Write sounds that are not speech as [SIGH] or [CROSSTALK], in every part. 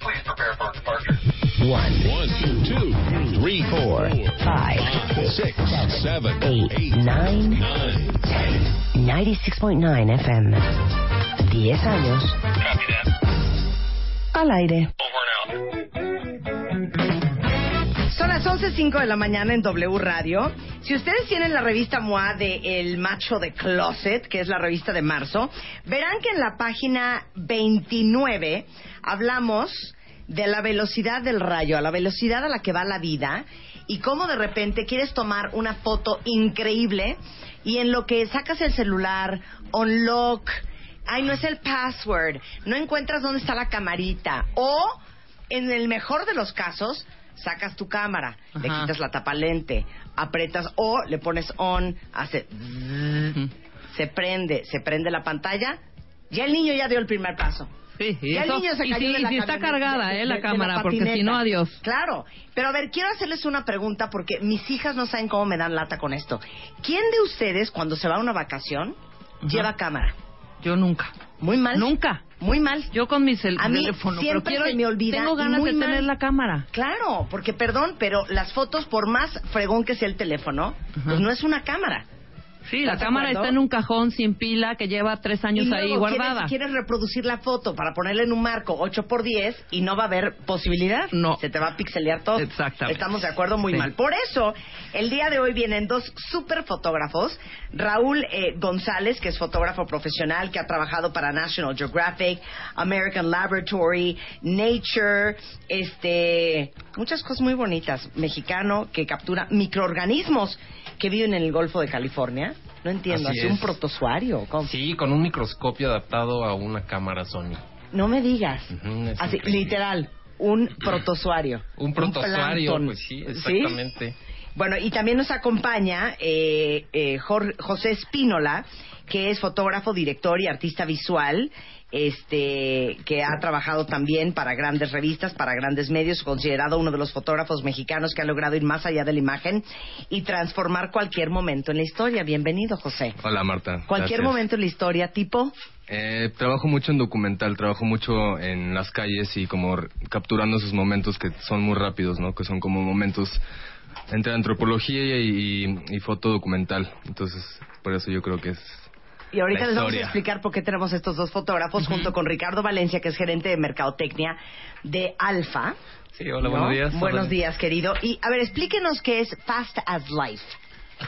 Please prepare for departure. One, two, three, four, five, six, seven, eight, nine, ten. 96.9 FM. 10 años. Copy that. Al aire. Las 11.05 de la mañana en W Radio. Si ustedes tienen la revista MOA de El Macho de Closet, que es la revista de marzo, verán que en la página 29 hablamos de la velocidad del rayo, a la velocidad a la que va la vida y cómo de repente quieres tomar una foto increíble y en lo que sacas el celular, unlock, ay, no es el password, no encuentras dónde está la camarita o en el mejor de los casos, sacas tu cámara, le quitas la tapa lente, apretas o le pones on, hace se prende, se prende la pantalla, ya el niño ya dio el primer paso. Sí, y, Ya el niño se y cayó si, de y la si está cargada, de- eh, de- la de cámara, porque si no, adiós. Claro, pero a ver, quiero hacerles una pregunta porque mis hijas no saben cómo me dan lata con esto. ¿Quién de ustedes cuando se va a una vacación lleva cámara? Yo nunca. Muy mal. Nunca. Muy mal. Yo con mi cel- A mí teléfono, pero siempre quiero, se me olvida tengo ganas de tener mal. la cámara. Claro, porque perdón, pero las fotos, por más fregón que sea el teléfono, pues no es una cámara. Sí, la ¿Estás de cámara está en un cajón sin pila que lleva tres años y ahí guardada. Quieres, quieres reproducir la foto para ponerla en un marco 8x10 y no va a haber posibilidad. No. Se te va a pixelear todo. Exactamente. Estamos de acuerdo, muy Sí. mal. Por eso, el día de hoy vienen dos super fotógrafos. Raúl eh, González, que es fotógrafo profesional, que ha trabajado para National Geographic, American Laboratory, Nature, este, muchas cosas muy bonitas. Mexicano que captura microorganismos que viven en el Golfo de California. No entiendo, Así así un protozoario. ¿cómo? Sí, con un microscopio adaptado a una cámara Sony. No me digas. Así, increíble. literal, un [CLEARS THROAT] protozoario. Un protozoario, plancton. pues sí, exactamente. Bueno, y también nos acompaña eh, eh, Jor- José Espínola, que es fotógrafo, director y artista visual, este, que ha trabajado también para grandes revistas, para grandes medios, considerado uno de los fotógrafos mexicanos que ha logrado ir más allá de la imagen y transformar cualquier momento en la historia. Bienvenido, José. Hola Marta. Cualquier Gracias. momento en la historia, tipo. Eh, trabajo mucho en documental, trabajo mucho en las calles y como capturando esos momentos que son muy rápidos, ¿no? Que son como momentos entre antropología y, y, y foto documental. Entonces, por eso yo creo que es... Y ahorita les vamos a explicar por qué tenemos estos dos fotógrafos junto con Ricardo Valencia, que es gerente de mercadotecnia de Alfa. Sí, hola, ¿no? buenos días. Buenos Hola. días, querido. Y a ver, explíquenos qué es Fast as Life.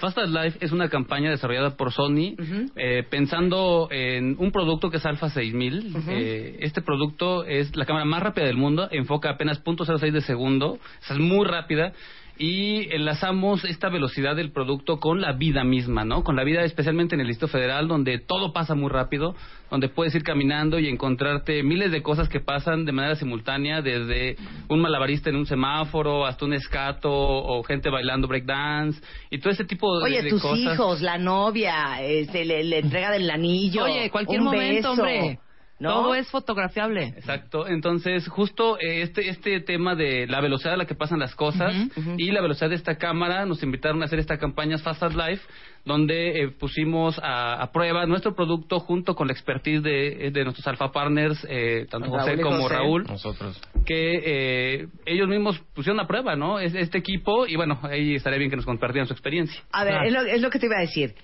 Fast as Life es una campaña desarrollada por Sony eh, pensando en un producto que es Alpha 6000. Eh, este producto es la cámara más rápida del mundo, enfoca apenas .06 de segundo, o sea, es muy rápida. Y enlazamos esta velocidad del producto con la vida misma, ¿no? Con la vida especialmente en el Distrito Federal, donde todo pasa muy rápido, donde puedes ir caminando y encontrarte miles de cosas que pasan de manera simultánea, desde un malabarista en un semáforo hasta un escato o gente bailando breakdance y todo ese tipo de, Oye, de tus cosas. hijos, la novia, este, le, le entrega del anillo. Oye, cualquier un momento, beso, hombre. ¿No? Todo es fotografiable. Exacto, entonces justo eh, este este tema de la velocidad a la que pasan las cosas y la velocidad de esta cámara nos invitaron a hacer esta campaña Fast as Life donde eh, pusimos a, a prueba nuestro producto junto con la expertise de, de nuestros alfa partners, eh, tanto Raúl José como José. Raúl, Nosotros. que eh, ellos mismos pusieron a prueba, ¿no? Es- Este equipo y bueno, ahí estaría bien que nos compartieran su experiencia. A ver, Ah. es, lo, es lo que te iba a decir.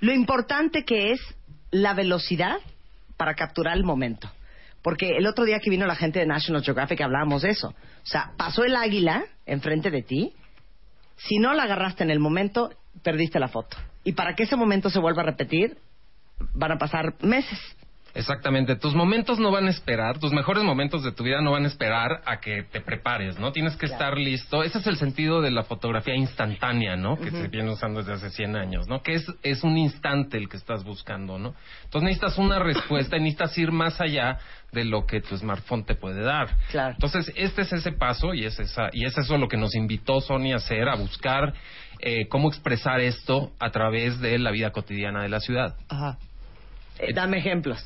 Lo importante que es la velocidad para capturar el momento. Porque el otro día que vino la gente de National Geographic hablábamos de eso. O sea, pasó el águila enfrente de ti. Si no la agarraste en el momento, perdiste la foto. Y para que ese momento se vuelva a repetir, van a pasar meses. Exactamente, tus momentos no van a esperar, tus mejores momentos de tu vida no van a esperar a que te prepares, ¿no? Tienes que estar listo. Ese es el sentido de la fotografía instantánea, ¿no? Que se viene usando desde hace 100 años, ¿no? Que es, es un instante el que estás buscando, ¿no? Entonces necesitas una [COUGHS] respuesta y necesitas ir más allá de lo que tu smartphone te puede dar. Claro. Entonces, este es ese paso y es, esa, y es eso lo que nos invitó Sony a hacer, a buscar eh, cómo expresar esto a través de la vida cotidiana de la ciudad. Ajá. Eh, dame ejemplos.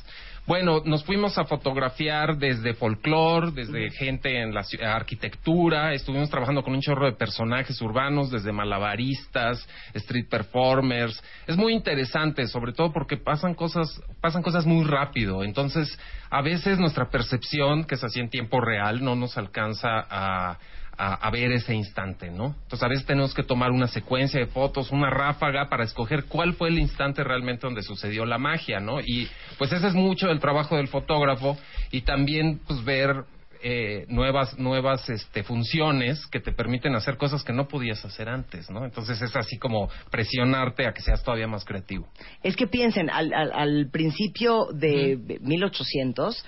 Bueno, nos fuimos a fotografiar desde folclore, desde gente en la arquitectura, estuvimos trabajando con un chorro de personajes urbanos, desde malabaristas, street performers. Es muy interesante, sobre todo porque pasan cosas, pasan cosas muy rápido. Entonces, a veces nuestra percepción, que es así en tiempo real, no nos alcanza a a, a ver ese instante, ¿no? Entonces a veces tenemos que tomar una secuencia de fotos, una ráfaga para escoger cuál fue el instante realmente donde sucedió la magia, ¿no? Y pues ese es mucho el trabajo del fotógrafo y también pues ver eh, nuevas nuevas este, funciones que te permiten hacer cosas que no podías hacer antes, ¿no? Entonces es así como presionarte a que seas todavía más creativo. Es que piensen, al, al- al principio de 1800,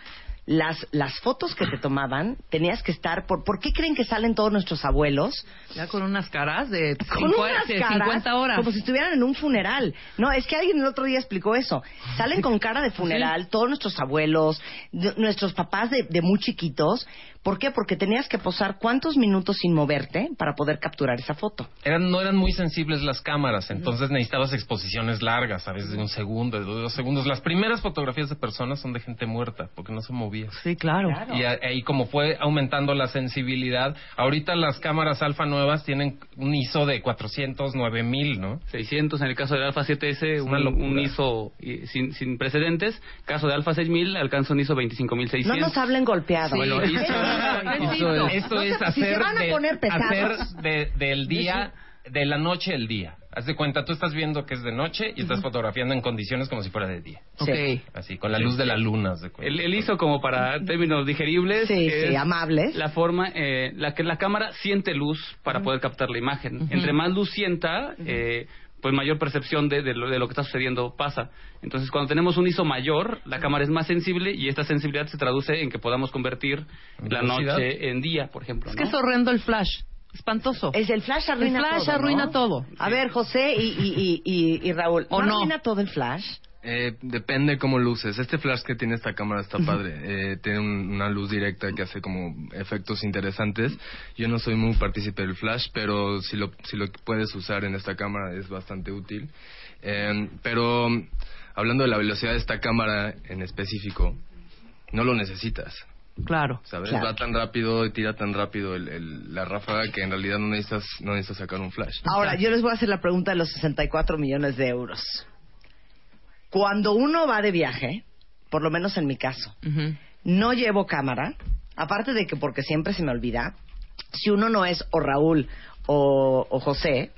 las, las fotos que te tomaban, tenías que estar... Por, ¿Por qué creen que salen todos nuestros abuelos? Ya con unas caras de, Con cincu- unas de caras 50 horas. como si estuvieran en un funeral. No, es que alguien el otro día explicó eso. Salen con cara de funeral todos nuestros abuelos, de- nuestros papás de, de muy chiquitos. ¿Por qué? Porque tenías que posar cuántos minutos sin moverte para poder capturar esa foto. eran no eran muy sensibles las cámaras, entonces necesitabas exposiciones largas, a veces de un segundo, de dos segundos. Las primeras fotografías de personas son de gente muerta, porque no se movía. Sí, claro. Y a- ahí como fue aumentando la sensibilidad, ahorita las cámaras alfa nuevas tienen un ISO de 409 mil, ¿no? 600 en el caso del Alpha 7S, una un, un ISO sin, sin precedentes. Caso de Alpha 6000 alcanza un ISO 25600. No nos hablen golpeado. Bueno, Sí. ISO, Necesito. ISO es- esto es si se hacer, van a de, poner pesados. hacer de- del día, de la noche el día. Haz de cuenta, tú estás viendo que es de noche y estás fotografiando en condiciones como si fuera de día. Sí. Ok. Así, con la luz de la luna, haz de cuenta. El, el ISO, como para términos digeribles, Sí, es sí, amables. la forma, eh, la que la cámara siente luz para poder captar la imagen. Entre más luz sienta, eh, pues mayor percepción de, de lo, de lo que está sucediendo pasa. Entonces, cuando tenemos un ISO mayor, la cámara es más sensible y esta sensibilidad se traduce en que podamos convertir la noche en día, por ejemplo. Es ¿no? que es horrendo el flash. Espantoso. Es el flash arruina El flash todo. ¿no? arruina todo. A ver, José y, y, y, y- y Raúl. ¿O no? arruina todo el flash? Eh, depende cómo luces. Este flash que tiene esta cámara está padre. Eh, tiene un- una luz directa que hace como efectos interesantes. Yo no soy muy partícipe del flash, pero si lo, si lo puedes usar en esta cámara es bastante útil. Eh, pero hablando de la velocidad de esta cámara en específico, no lo necesitas. Claro. ¿Sabes? Claro. Va tan rápido y tira tan rápido el- el- la ráfaga que en realidad no necesitas, no necesitas sacar un flash. [LAUGHS] Ahora, yo les voy a hacer la pregunta de los 64 millones de euros. Cuando uno va de viaje, por lo menos en mi caso, no llevo cámara, aparte de que porque siempre se me olvida, si uno no es o Raúl o, o José,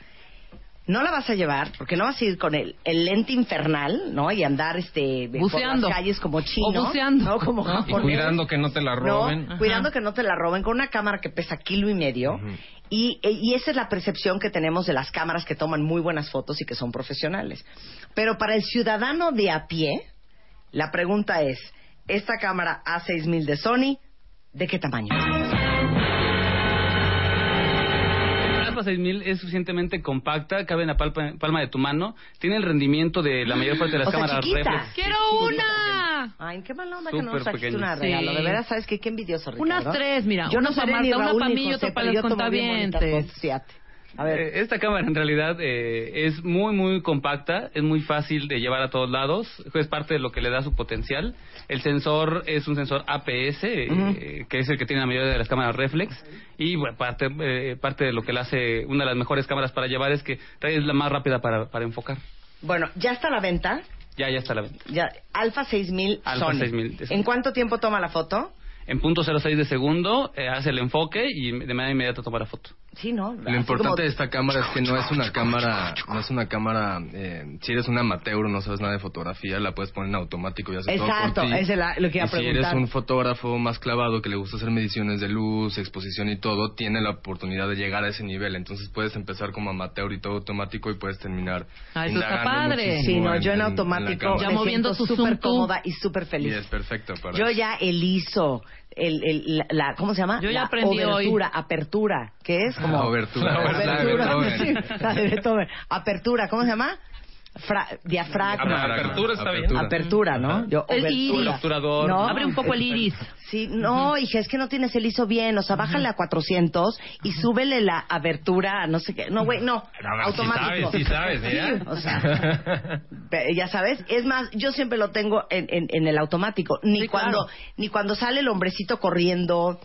no la vas a llevar porque no vas a ir con el, el lente infernal, ¿no? Y andar este por las calles como chino, O buceando. ¿no? Como ¿No? Y japonés. cuidando que no te la roben. No, cuidando que no te la roben con una cámara que pesa kilo y medio. y, y esa es la percepción que tenemos de las cámaras que toman muy buenas fotos y que son profesionales. Pero para el ciudadano de a pie, la pregunta es, ¿esta cámara A6000 de Sony, de qué tamaño? El Alpha 6000 es suficientemente compacta, cabe en la palpa- palma de tu mano, tiene el rendimiento de la mayor parte de las O sea, cámaras chiquita. reflex. ¡Quiero una! Ay, qué mala onda que no nos trajiste una regalo. Sí. De veras, ¿sabes qué? Qué envidioso, Ricardo. Unas tres, mira, Yo no una seré ni una Raúl pa' ni mí y José, otra pa' pero los yo tomo bien bonitas contabientes. A ver, Eh, Esta cámara en realidad eh, es muy muy compacta, es muy fácil de llevar a todos lados, es parte de lo que le da su potencial. El sensor es un sensor APS, eh, que es el que tiene la mayoría de las cámaras reflex, y bueno, parte, eh, parte de lo que le hace una de las mejores cámaras para llevar es que es la más rápida para, para enfocar. bueno, ya está a la venta. Ya, ya está a la venta. Ya, Alpha 6000 Alpha Sony. 6000 de Sony. ¿En cuánto tiempo toma la foto? En punto 06 de segundo eh, hace el enfoque y de manera inmediata toma la foto. Sí, ¿no? Lo importante de esta cámara es que no es una cámara, no es una cámara, eh, si eres un amateur, no sabes nada de fotografía, la puedes poner en automático y hace todo Exacto, por ti. esa es la- lo que iba a Y si eres un fotógrafo más clavado que le gusta hacer mediciones de luz, exposición y todo, tiene la oportunidad de llegar a ese nivel. Entonces puedes empezar como amateur y todo automático y puedes terminar Ah, eso está padre. Sí, no, yo en automático. Ya me moviendo súper cómoda y súper Y feliz. es perfecto para Yo eso. ya el ISO, el, el, la, la- ¿cómo se llama? Yo ya la aprendí hoy. obertura, apertura, ¿qué es? Como La obertura. La Apertura, La de Beethoven. sí, la de Beethoven. Apertura, ¿cómo se llama? Fra- diafragma. Apertura está bien. Apertura. Apertura, ¿no? Yo, El iris. Obturador. ¿No? Abre un poco el iris. Sí, no, hija, es que no tienes el ISO bien. O sea, bájale a 400 y súbele la abertura, a no sé qué. No, güey, no. Automático. Sí sabes, sí sabes, Sí, ¿ya? o sea, ya sabes. Es más, yo siempre lo tengo en, en, en el automático. Ni Sí, cuando claro. ni cuando sale el hombrecito corriendo,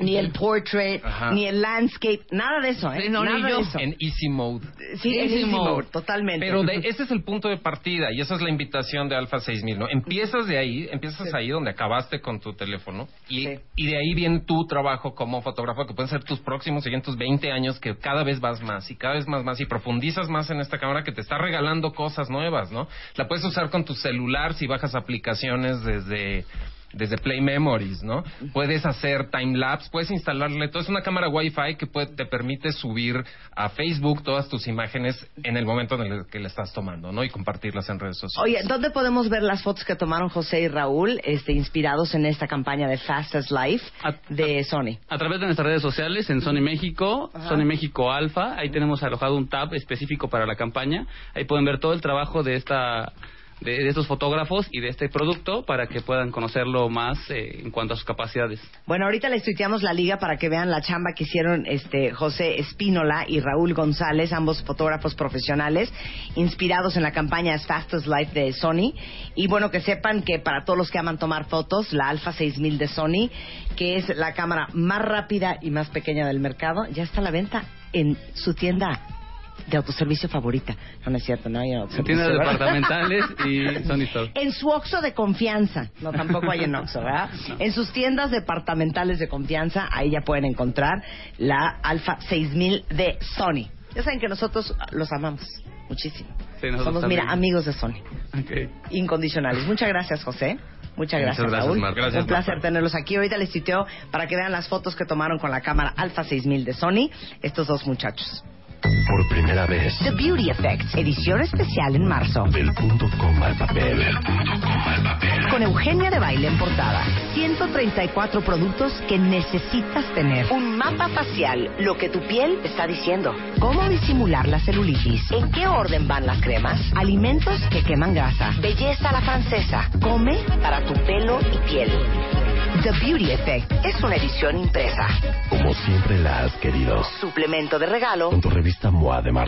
ni el portrait, Ajá. ni el landscape, nada de eso, ¿eh? Sí, no, ni nada yo. de eso. en easy mode. Sí, en Easy easy mode. mode, totalmente. Pero de- [LAUGHS] ese es el punto de partida y esa es la invitación de Alpha 6000, ¿no? Empiezas de ahí, empiezas ahí donde acabaste con tu teléfono y, Sí. y de ahí viene tu trabajo como fotógrafo, que pueden ser tus próximos siguientes 20 años, que cada vez vas más y cada vez más más y profundizas más en esta cámara que te está regalando cosas nuevas, ¿no? La puedes usar con tu celular si bajas aplicaciones desde desde Play Memories, ¿no? Puedes hacer time lapse, puedes instalarle todo. Es una cámara Wi-Fi que puede- te permite subir a Facebook todas tus imágenes en el momento en el que le estás tomando, ¿no? Y compartirlas en redes sociales. Oye, ¿dónde podemos ver las fotos que tomaron José y Raúl, este, inspirados en esta campaña de Fastest Life A- de Sony? A través de nuestras redes sociales, en Sony México, Sony México Alfa, ahí tenemos alojado un tab específico para la campaña. Ahí pueden ver todo el trabajo de esta de, estos fotógrafos y de este producto para que puedan conocerlo más eh, en cuanto a sus capacidades. Bueno, ahorita les tuiteamos la liga para que vean la chamba que hicieron este José Espínola y Raúl González, ambos fotógrafos profesionales, inspirados en la campaña As Fast as Life de Sony. Y bueno, que sepan que para todos los que aman tomar fotos, la Alpha 6000 de Sony, que es la cámara más rápida y más pequeña del mercado, ya está a la venta en su tienda de autoservicio favorita. No, no es cierto, no hay En autoservicio, tiendas ¿verdad? departamentales [LAUGHS] y Sony Store. En su Oxxo de confianza. No, tampoco hay en Oxxo, ¿verdad? [LAUGHS] En sus tiendas departamentales de confianza, ahí ya pueden encontrar la Alfa 6000 de Sony. Ya saben que nosotros los amamos muchísimo. Sí, nosotros Somos, también. mira, amigos de Sony. Ok. Incondicionales. Muchas gracias, José. Muchas gracias, Muchas gracias, Raúl. Marta. Gracias, Un placer Marta. tenerlos aquí. Ahorita les tuiteo para que vean las fotos que tomaron con la cámara Alfa 6000 de Sony estos dos muchachos. Por primera vez. The Beauty Effects, edición especial en marzo. Del punto coma al papel. Con Eugenia de Baile en portada. 134 productos que necesitas tener. Un mapa facial, lo que tu piel está diciendo. Cómo disimular la celulitis. En qué orden van las cremas. Alimentos que queman grasa. Belleza a la francesa. Come para tu pelo y piel. The Beauty Effect es una edición impresa. Como siempre la has querido. Suplemento de regalo Con tu revista MOA de marzo.